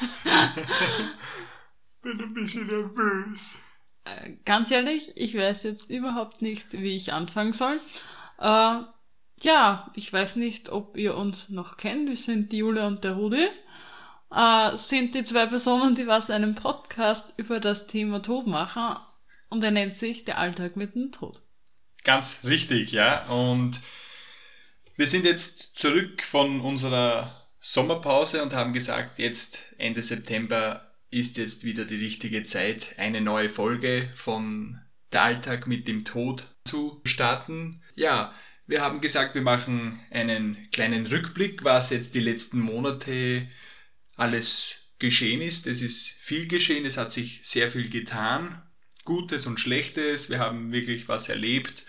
Bin ein bisschen nervös. Äh, ganz ehrlich, ich weiß jetzt überhaupt nicht, wie ich anfangen soll. Äh, ja, ich weiß nicht, ob ihr uns noch kennt. Wir sind die Julia und der Rudi. Äh, sind die zwei Personen, die was einen Podcast über das Thema Tod machen. Und er nennt sich Der Alltag mit dem Tod. Ganz richtig, ja. Und wir sind jetzt zurück von unserer Sommerpause und haben gesagt, jetzt Ende September ist jetzt wieder die richtige Zeit, eine neue Folge von Der Alltag mit dem Tod zu starten. Ja, wir haben gesagt, wir machen einen kleinen Rückblick, was jetzt die letzten Monate alles geschehen ist. Es ist viel geschehen, es hat sich sehr viel getan, Gutes und Schlechtes. Wir haben wirklich was erlebt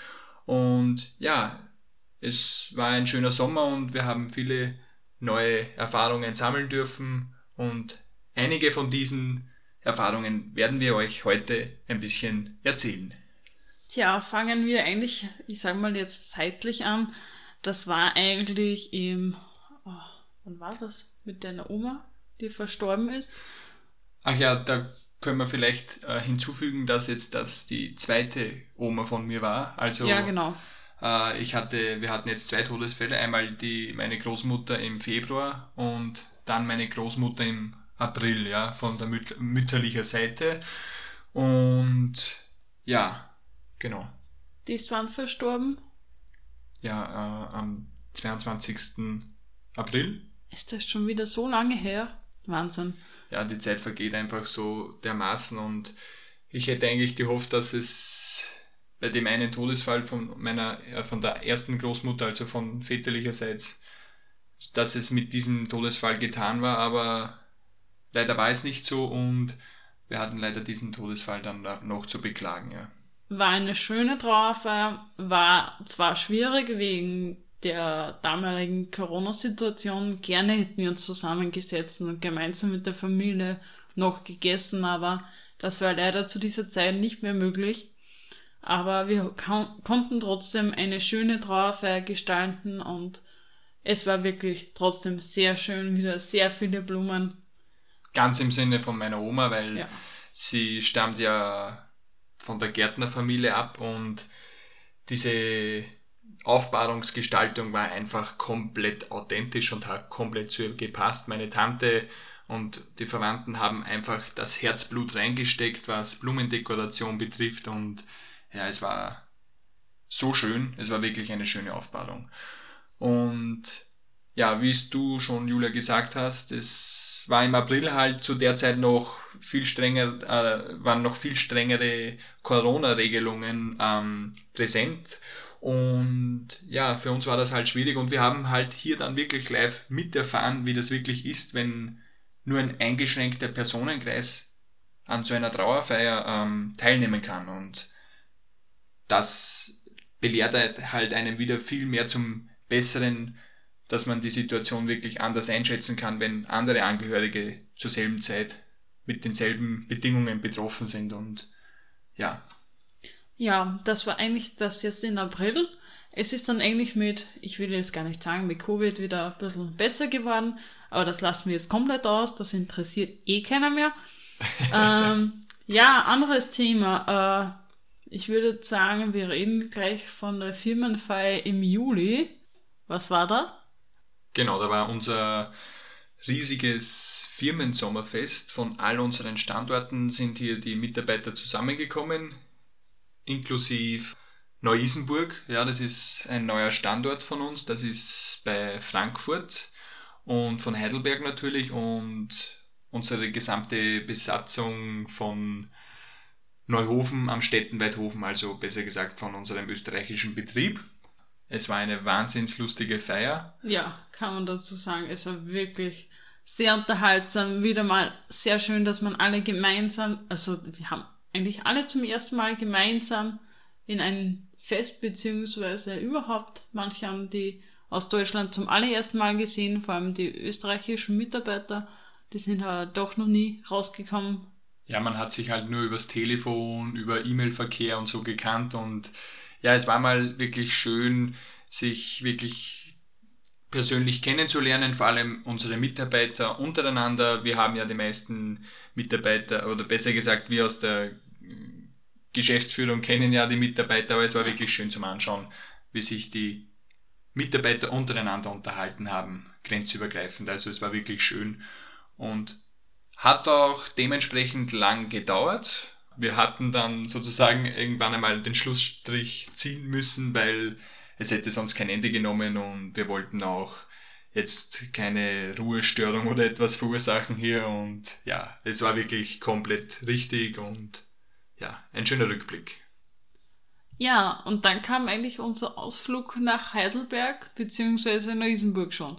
und ja, es war ein schöner Sommer und wir haben viele neue Erfahrungen sammeln dürfen und Einige von diesen Erfahrungen werden wir euch heute ein bisschen erzählen. Tja, fangen wir eigentlich, ich sage mal jetzt zeitlich an. Das war eigentlich im, oh, wann war das? Mit deiner Oma, die verstorben ist? Ach ja, da können wir vielleicht äh, hinzufügen, dass jetzt das die zweite Oma von mir war. Also ja, genau. Äh, ich hatte, wir hatten jetzt zwei Todesfälle. Einmal die meine Großmutter im Februar und dann meine Großmutter im April, ja, von der müt mütterlichen Seite. Und ja, genau. Die ist wann verstorben? Ja, äh, am 22. April. Ist das schon wieder so lange her? Wahnsinn. Ja, die Zeit vergeht einfach so dermaßen und ich hätte eigentlich gehofft, dass es bei dem einen Todesfall von meiner, äh, von der ersten Großmutter, also von väterlicherseits, dass es mit diesem Todesfall getan war, aber Leider war es nicht so und wir hatten leider diesen Todesfall dann noch zu beklagen, ja. War eine schöne Trauerfeier, war zwar schwierig wegen der damaligen Corona-Situation. Gerne hätten wir uns zusammengesetzt und gemeinsam mit der Familie noch gegessen, aber das war leider zu dieser Zeit nicht mehr möglich. Aber wir konnten trotzdem eine schöne Trauerfeier gestalten und es war wirklich trotzdem sehr schön, wieder sehr viele Blumen ganz im Sinne von meiner Oma, weil ja. sie stammt ja von der Gärtnerfamilie ab und diese Aufbahrungsgestaltung war einfach komplett authentisch und hat komplett zu ihr gepasst. Meine Tante und die Verwandten haben einfach das Herzblut reingesteckt, was Blumendekoration betrifft und ja, es war so schön, es war wirklich eine schöne Aufbahrung. Und ja, wie du schon, Julia, gesagt hast, es war im April halt zu der Zeit noch viel strenger, äh, waren noch viel strengere Corona-Regelungen ähm, präsent. Und ja, für uns war das halt schwierig und wir haben halt hier dann wirklich live miterfahren, wie das wirklich ist, wenn nur ein eingeschränkter Personenkreis an so einer Trauerfeier ähm, teilnehmen kann. Und das belehrt halt einen wieder viel mehr zum besseren dass man die Situation wirklich anders einschätzen kann, wenn andere Angehörige zur selben Zeit mit denselben Bedingungen betroffen sind und ja. Ja, das war eigentlich das jetzt in April. Es ist dann eigentlich mit, ich will jetzt gar nicht sagen, mit Covid wieder ein bisschen besser geworden, aber das lassen wir jetzt komplett aus, das interessiert eh keiner mehr. ähm, ja, anderes Thema. Äh, ich würde sagen, wir reden gleich von der Firmenfeier im Juli. Was war da? Genau, da war unser riesiges Firmensommerfest. Von all unseren Standorten sind hier die Mitarbeiter zusammengekommen, inklusive Neu-Isenburg. Ja, das ist ein neuer Standort von uns. Das ist bei Frankfurt und von Heidelberg natürlich und unsere gesamte Besatzung von Neuhofen am Stettenweidhofen, also besser gesagt von unserem österreichischen Betrieb. Es war eine wahnsinnslustige Feier. Ja, kann man dazu sagen. Es war wirklich sehr unterhaltsam. Wieder mal sehr schön, dass man alle gemeinsam, also wir haben eigentlich alle zum ersten Mal gemeinsam in ein Fest, beziehungsweise überhaupt, manche haben die aus Deutschland zum allerersten Mal gesehen, vor allem die österreichischen Mitarbeiter, die sind halt doch noch nie rausgekommen. Ja, man hat sich halt nur übers Telefon, über E-Mail-Verkehr und so gekannt und ja, es war mal wirklich schön, sich wirklich persönlich kennenzulernen, vor allem unsere Mitarbeiter untereinander. Wir haben ja die meisten Mitarbeiter, oder besser gesagt, wir aus der Geschäftsführung kennen ja die Mitarbeiter, aber es war wirklich schön zum Anschauen, wie sich die Mitarbeiter untereinander unterhalten haben, grenzübergreifend. Also es war wirklich schön und hat auch dementsprechend lang gedauert. Wir hatten dann sozusagen irgendwann einmal den Schlussstrich ziehen müssen, weil es hätte sonst kein Ende genommen und wir wollten auch jetzt keine Ruhestörung oder etwas verursachen hier und ja, es war wirklich komplett richtig und ja, ein schöner Rückblick. Ja, und dann kam eigentlich unser Ausflug nach Heidelberg bzw. Neu-Isenburg schon.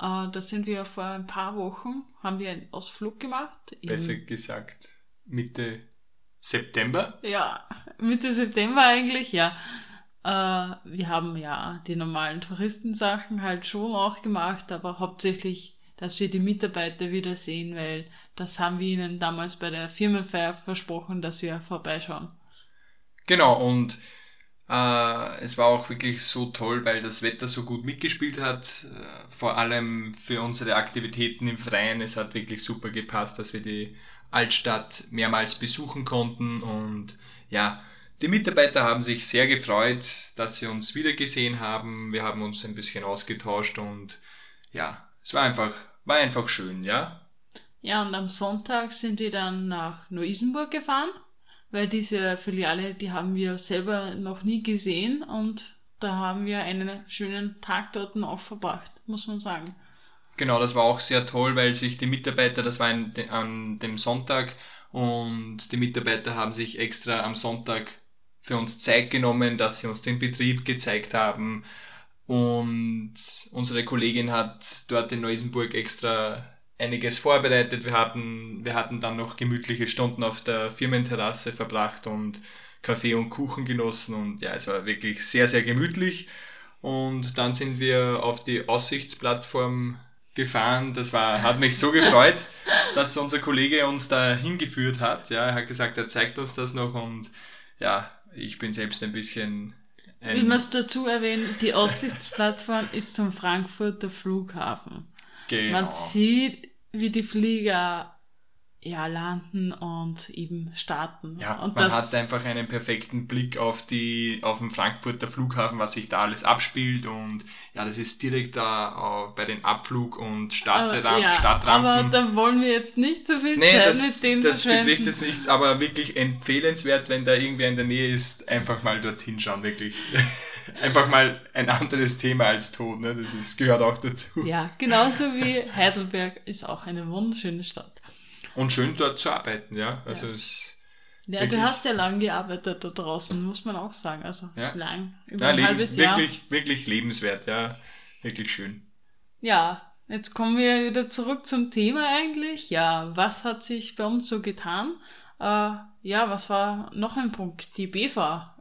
Äh, da sind wir vor ein paar Wochen, haben wir einen Ausflug gemacht. Besser gesagt, Mitte September? Ja, Mitte September eigentlich, ja. Äh, wir haben ja die normalen Touristensachen halt schon auch gemacht, aber hauptsächlich, dass wir die Mitarbeiter wiedersehen, weil das haben wir ihnen damals bei der Firmenfeier versprochen, dass wir vorbeischauen. Genau, und äh, es war auch wirklich so toll, weil das Wetter so gut mitgespielt hat. Äh, vor allem für unsere Aktivitäten im Freien. Es hat wirklich super gepasst, dass wir die Altstadt mehrmals besuchen konnten und ja, die Mitarbeiter haben sich sehr gefreut, dass sie uns wiedergesehen haben. Wir haben uns ein bisschen ausgetauscht und ja, es war einfach, war einfach schön, ja. Ja, und am Sonntag sind wir dann nach Neu-Isenburg gefahren, weil diese Filiale, die haben wir selber noch nie gesehen und da haben wir einen schönen Tag dort auch verbracht, muss man sagen. Genau, das war auch sehr toll, weil sich die Mitarbeiter, das war an dem Sonntag und die Mitarbeiter haben sich extra am Sonntag für uns Zeit genommen, dass sie uns den Betrieb gezeigt haben. Und unsere Kollegin hat dort in Neusenburg extra einiges vorbereitet. Wir hatten, wir hatten dann noch gemütliche Stunden auf der Firmenterrasse verbracht und Kaffee und Kuchen genossen. Und ja, es war wirklich sehr, sehr gemütlich. Und dann sind wir auf die Aussichtsplattform gefahren. Das war, hat mich so gefreut, dass unser Kollege uns da hingeführt hat. Ja, er hat gesagt, er zeigt uns das noch und ja, ich bin selbst ein bisschen. Ein Wie man es dazu erwähnen, die Aussichtsplattform ist zum Frankfurter Flughafen. Genau. Man sieht, wie die Flieger ja, landen und eben starten. Ja, und man hat einfach einen perfekten Blick auf die, auf den Frankfurter Flughafen, was sich da alles abspielt und ja, das ist direkt da bei den Abflug- und Startrampen. Ja, Startrampen. Aber da wollen wir jetzt nicht so viel nee, Zeit das, mit dem das betrifft es nichts, aber wirklich empfehlenswert, wenn da irgendwer in der Nähe ist, einfach mal dorthin schauen, wirklich. einfach mal ein anderes Thema als Tod, ne? das ist, gehört auch dazu. Ja, genauso wie Heidelberg ist auch eine wunderschöne Stadt. Und schön dort zu arbeiten, ja. Also ja. es ja, du hast ja lang gearbeitet da draußen, muss man auch sagen. Also ja. lang, über ja, ein halbes Jahr. Wirklich, wirklich lebenswert, ja. Wirklich schön. Ja, jetzt kommen wir wieder zurück zum Thema eigentlich. Ja, was hat sich bei uns so getan? Äh, ja, was war noch ein Punkt? Die BEFA.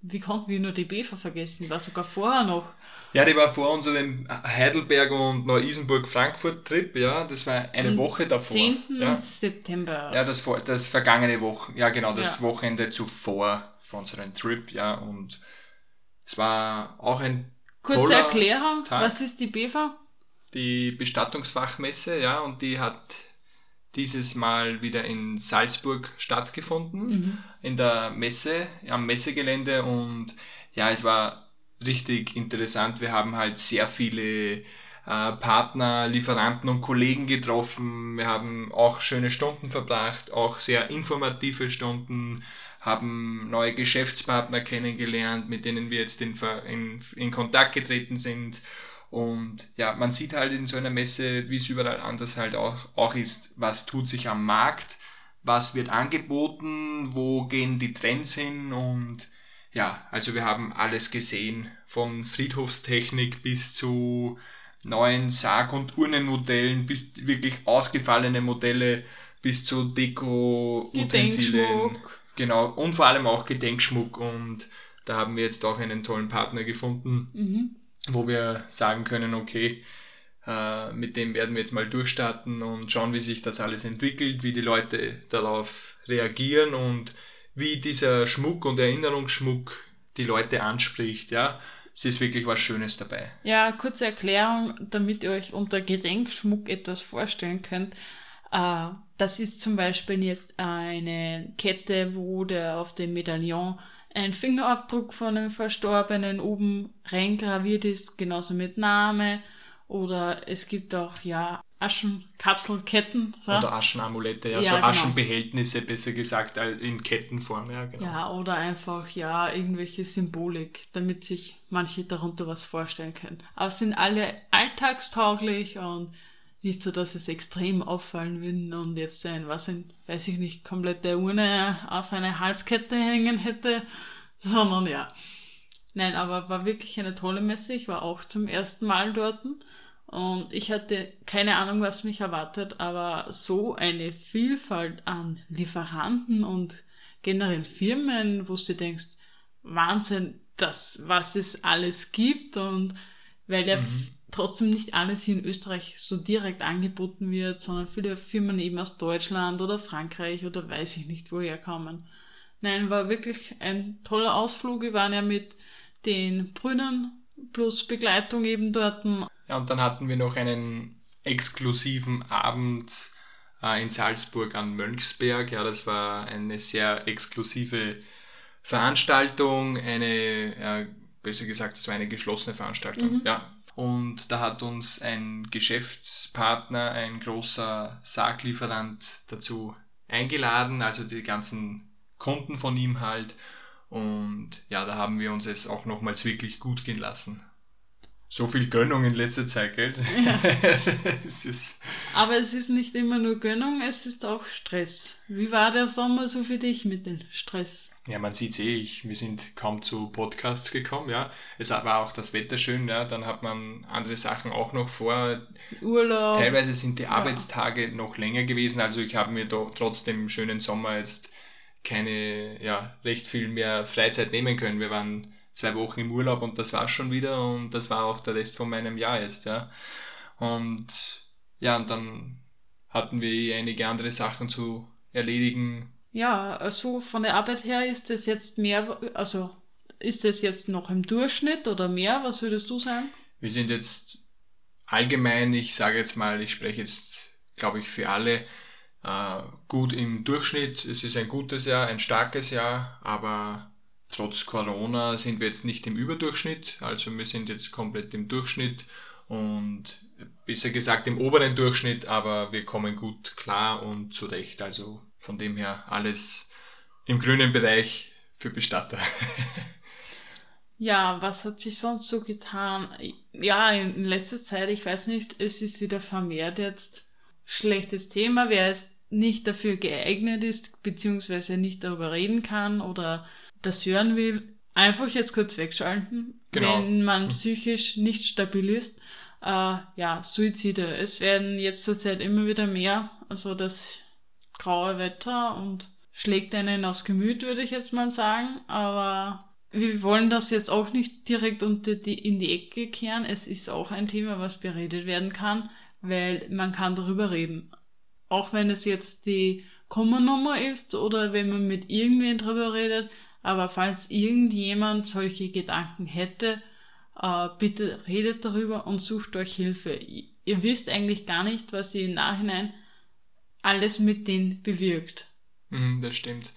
Wie konnten wir nur die BEFA vergessen? War sogar vorher noch. Ja, die war vor unserem Heidelberg und Neu-Isenburg-Frankfurt-Trip, ja, das war eine Am Woche davor. 10. Ja. September. Ja, das, das vergangene Woche, ja genau, das ja. Wochenende zuvor von unserem Trip, ja, und es war auch ein Kurze Erklärung, Tag. was ist die BEFA? Die Bestattungsfachmesse, ja, und die hat dieses Mal wieder in Salzburg stattgefunden, mhm. in der Messe, am Messegelände und ja, es war richtig interessant. Wir haben halt sehr viele äh, Partner, Lieferanten und Kollegen getroffen. Wir haben auch schöne Stunden verbracht, auch sehr informative Stunden, haben neue Geschäftspartner kennengelernt, mit denen wir jetzt in, in, in Kontakt getreten sind. Und ja, man sieht halt in so einer Messe, wie es überall anders halt auch, auch ist, was tut sich am Markt, was wird angeboten, wo gehen die Trends hin und ja, also wir haben alles gesehen, von Friedhofstechnik bis zu neuen Sarg- und Urnenmodellen, bis wirklich ausgefallene Modelle, bis zu Deko-Utensilien. Genau, und vor allem auch Gedenkschmuck. Und da haben wir jetzt auch einen tollen Partner gefunden, mhm. wo wir sagen können, okay, äh, mit dem werden wir jetzt mal durchstarten und schauen, wie sich das alles entwickelt, wie die Leute darauf reagieren und wie dieser Schmuck und Erinnerungsschmuck die Leute anspricht, ja. es ist wirklich was Schönes dabei. Ja, kurze Erklärung, damit ihr euch unter Gedenkschmuck etwas vorstellen könnt. Äh, das ist zum Beispiel jetzt eine Kette, wo der auf dem Medaillon ein Fingerabdruck von einem Verstorbenen oben reingraviert ist, genauso mit Name. Oder es gibt auch ja Aschenkapselketten. So. Oder Aschenamulette, ja, ja so genau. Aschenbehältnisse, besser gesagt, in Kettenform, ja, genau. Ja, oder einfach, ja, irgendwelche Symbolik, damit sich manche darunter was vorstellen können. Aber es sind alle alltagstauglich und nicht so, dass es extrem auffallen würde und jetzt ein, was ein, weiß ich nicht, komplette Urne auf eine Halskette hängen hätte, sondern ja. Nein, aber war wirklich eine tolle Messe. Ich war auch zum ersten Mal dort und ich hatte keine Ahnung, was mich erwartet, aber so eine Vielfalt an Lieferanten und generell Firmen, wo du denkst, Wahnsinn, das, was es alles gibt und weil ja mhm. trotzdem nicht alles hier in Österreich so direkt angeboten wird, sondern viele Firmen eben aus Deutschland oder Frankreich oder weiß ich nicht woher kommen. Nein, war wirklich ein toller Ausflug. Wir waren ja mit den Brüdern plus Begleitung eben dort ja, und dann hatten wir noch einen exklusiven Abend äh, in Salzburg an Mönchsberg. Ja, das war eine sehr exklusive Veranstaltung, eine, ja, besser gesagt, das war eine geschlossene Veranstaltung. Mhm. Ja. Und da hat uns ein Geschäftspartner, ein großer Sarglieferant dazu eingeladen, also die ganzen Kunden von ihm halt. Und ja, da haben wir uns es auch nochmals wirklich gut gehen lassen so viel Gönnung in letzter Zeit, gell? Ja. es Aber es ist nicht immer nur Gönnung, es ist auch Stress. Wie war der Sommer so für dich mit dem Stress? Ja, man sieht eh, ich, wir sind kaum zu Podcasts gekommen, ja. Es war auch das Wetter schön, ja. Dann hat man andere Sachen auch noch vor. Urlaub. Teilweise sind die Arbeitstage ja. noch länger gewesen, also ich habe mir da trotz dem schönen Sommer jetzt keine, ja, recht viel mehr Freizeit nehmen können. Wir waren zwei Wochen im Urlaub und das war schon wieder und das war auch der Rest von meinem Jahr jetzt, ja. Und ja, und dann hatten wir eh einige andere Sachen zu erledigen. Ja, also von der Arbeit her ist es jetzt mehr, also ist es jetzt noch im Durchschnitt oder mehr? Was würdest du sagen? Wir sind jetzt allgemein, ich sage jetzt mal, ich spreche jetzt, glaube ich, für alle, gut im Durchschnitt. Es ist ein gutes Jahr, ein starkes Jahr, aber Trotz Corona sind wir jetzt nicht im Überdurchschnitt, also wir sind jetzt komplett im Durchschnitt und besser gesagt im oberen Durchschnitt, aber wir kommen gut klar und zurecht. Also von dem her alles im grünen Bereich für Bestatter. Ja, was hat sich sonst so getan? Ja, in letzter Zeit, ich weiß nicht, es ist wieder vermehrt jetzt schlechtes Thema, wer es nicht dafür geeignet ist, beziehungsweise nicht darüber reden kann oder das hören will, einfach jetzt kurz wegschalten, genau. wenn man hm. psychisch nicht stabil ist. Äh, ja, Suizide. Es werden jetzt zurzeit immer wieder mehr. Also das graue Wetter und schlägt einen aufs Gemüt, würde ich jetzt mal sagen. Aber wir wollen das jetzt auch nicht direkt unter die, in die Ecke kehren. Es ist auch ein Thema, was beredet werden kann, weil man kann darüber reden. Auch wenn es jetzt die Kommernummer ist oder wenn man mit irgendwen darüber redet, aber falls irgendjemand solche Gedanken hätte, äh, bitte redet darüber und sucht euch Hilfe. Ihr wisst eigentlich gar nicht, was ihr im Nachhinein alles mit denen bewirkt. Mhm, das stimmt.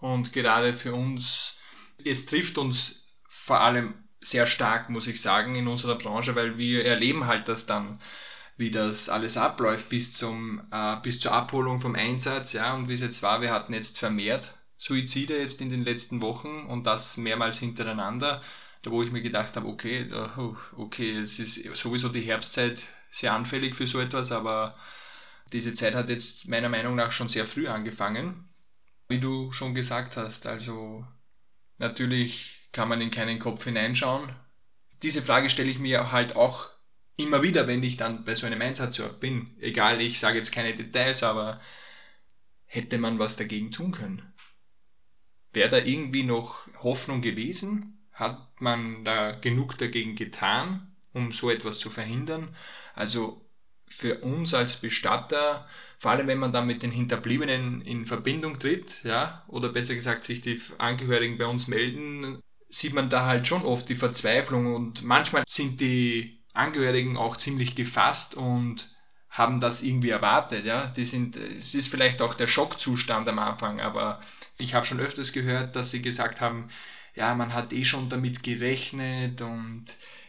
Und gerade für uns, es trifft uns vor allem sehr stark, muss ich sagen, in unserer Branche, weil wir erleben halt das dann, wie das alles abläuft bis zum äh, bis zur Abholung vom Einsatz, ja, und wie es jetzt war, wir hatten jetzt vermehrt Suizide jetzt in den letzten Wochen und das mehrmals hintereinander, da wo ich mir gedacht habe, okay, okay, es ist sowieso die Herbstzeit sehr anfällig für so etwas, aber diese Zeit hat jetzt meiner Meinung nach schon sehr früh angefangen. Wie du schon gesagt hast, also natürlich kann man in keinen Kopf hineinschauen. Diese Frage stelle ich mir halt auch immer wieder, wenn ich dann bei so einem Einsatz bin. Egal, ich sage jetzt keine Details, aber hätte man was dagegen tun können? Wäre da irgendwie noch Hoffnung gewesen? Hat man da genug dagegen getan, um so etwas zu verhindern? Also für uns als Bestatter, vor allem wenn man dann mit den Hinterbliebenen in Verbindung tritt, ja, oder besser gesagt sich die Angehörigen bei uns melden, sieht man da halt schon oft die Verzweiflung und manchmal sind die Angehörigen auch ziemlich gefasst und haben das irgendwie erwartet, ja. Die sind, es ist vielleicht auch der Schockzustand am Anfang, aber ich habe schon öfters gehört, dass sie gesagt haben, ja, man hat eh schon damit gerechnet und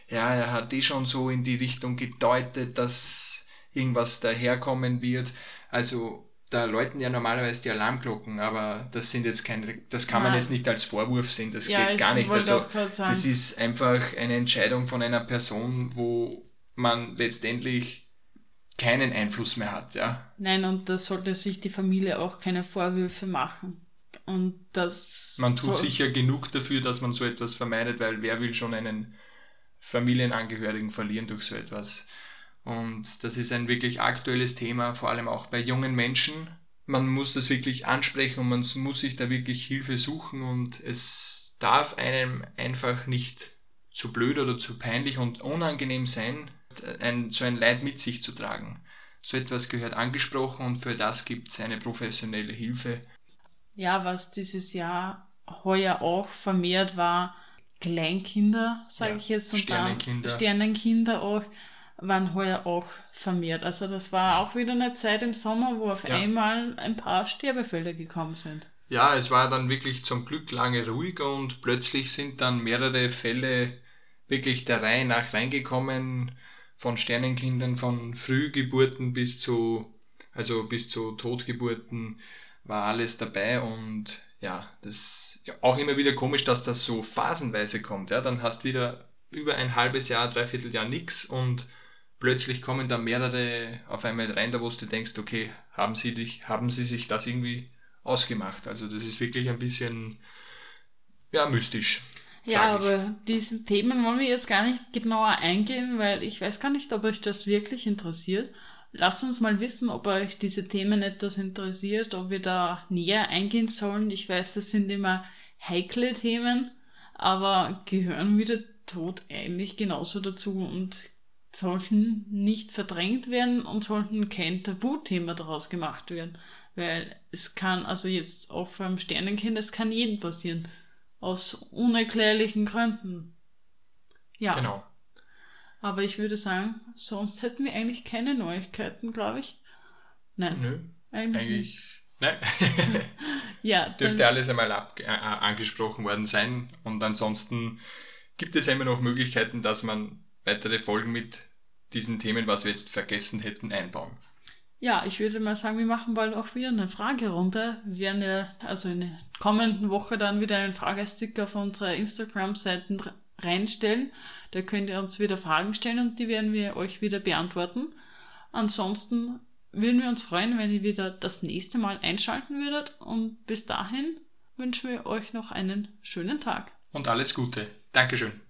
ja, er hat eh schon so in die Richtung gedeutet, dass irgendwas daherkommen wird. Also da läuten ja normalerweise die Alarmglocken, aber das sind jetzt keine, das kann man jetzt nicht als Vorwurf sehen, das ja, geht gar nicht. Also das ist einfach eine Entscheidung von einer Person, wo man letztendlich keinen Einfluss mehr hat, ja. Nein, und da sollte sich die Familie auch keine Vorwürfe machen. Und das. Man tut so sicher genug dafür, dass man so etwas vermeidet, weil wer will schon einen Familienangehörigen verlieren durch so etwas? Und das ist ein wirklich aktuelles Thema, vor allem auch bei jungen Menschen. Man muss das wirklich ansprechen und man muss sich da wirklich Hilfe suchen und es darf einem einfach nicht zu blöd oder zu peinlich und unangenehm sein, ein, so ein Leid mit sich zu tragen. So etwas gehört angesprochen und für das gibt es eine professionelle Hilfe. Ja, was dieses Jahr heuer auch vermehrt war, Kleinkinder, sage ja, ich jetzt, und Sternenkinder. Sternenkinder auch waren heuer auch vermehrt. Also das war auch wieder eine Zeit im Sommer, wo auf ja. einmal ein paar Sterbefälle gekommen sind. Ja, es war dann wirklich zum Glück lange ruhig und plötzlich sind dann mehrere Fälle wirklich der Reihe nach reingekommen, von Sternenkindern, von Frühgeburten bis zu, also bis zu Totgeburten war alles dabei und ja, das ja auch immer wieder komisch, dass das so phasenweise kommt. Ja, dann hast wieder über ein halbes Jahr, dreiviertel Jahr nichts und plötzlich kommen da mehrere auf einmal rein, da wo du denkst, okay, haben sie, dich, haben sie sich das irgendwie ausgemacht? Also das ist wirklich ein bisschen ja, mystisch. Ja, aber diesen Themen wollen wir jetzt gar nicht genauer eingehen, weil ich weiß gar nicht, ob euch das wirklich interessiert. Lasst uns mal wissen, ob euch diese Themen etwas interessiert, ob wir da näher eingehen sollen. Ich weiß, das sind immer heikle Themen, aber gehören wieder Tod eigentlich genauso dazu und sollten nicht verdrängt werden und sollten kein Tabuthema daraus gemacht werden. Weil es kann, also jetzt auch beim Sternenkind, es kann jedem passieren. Aus unerklärlichen Gründen. Ja. Genau. Aber ich würde sagen, sonst hätten wir eigentlich keine Neuigkeiten, glaube ich. Nein. Nö. Eigentlich. eigentlich nein. ja. Dürfte alles einmal ab, äh, angesprochen worden sein. Und ansonsten gibt es immer noch Möglichkeiten, dass man weitere Folgen mit diesen Themen, was wir jetzt vergessen hätten, einbauen. Ja, ich würde mal sagen, wir machen bald auch wieder eine Fragerunde. Wir werden ja also in der kommenden Woche dann wieder einen Fragesticker auf unsere Instagram-Seiten reinstellen. Da könnt ihr uns wieder Fragen stellen und die werden wir euch wieder beantworten. Ansonsten würden wir uns freuen, wenn ihr wieder das nächste Mal einschalten würdet und bis dahin wünschen wir euch noch einen schönen Tag. Und alles Gute. Dankeschön.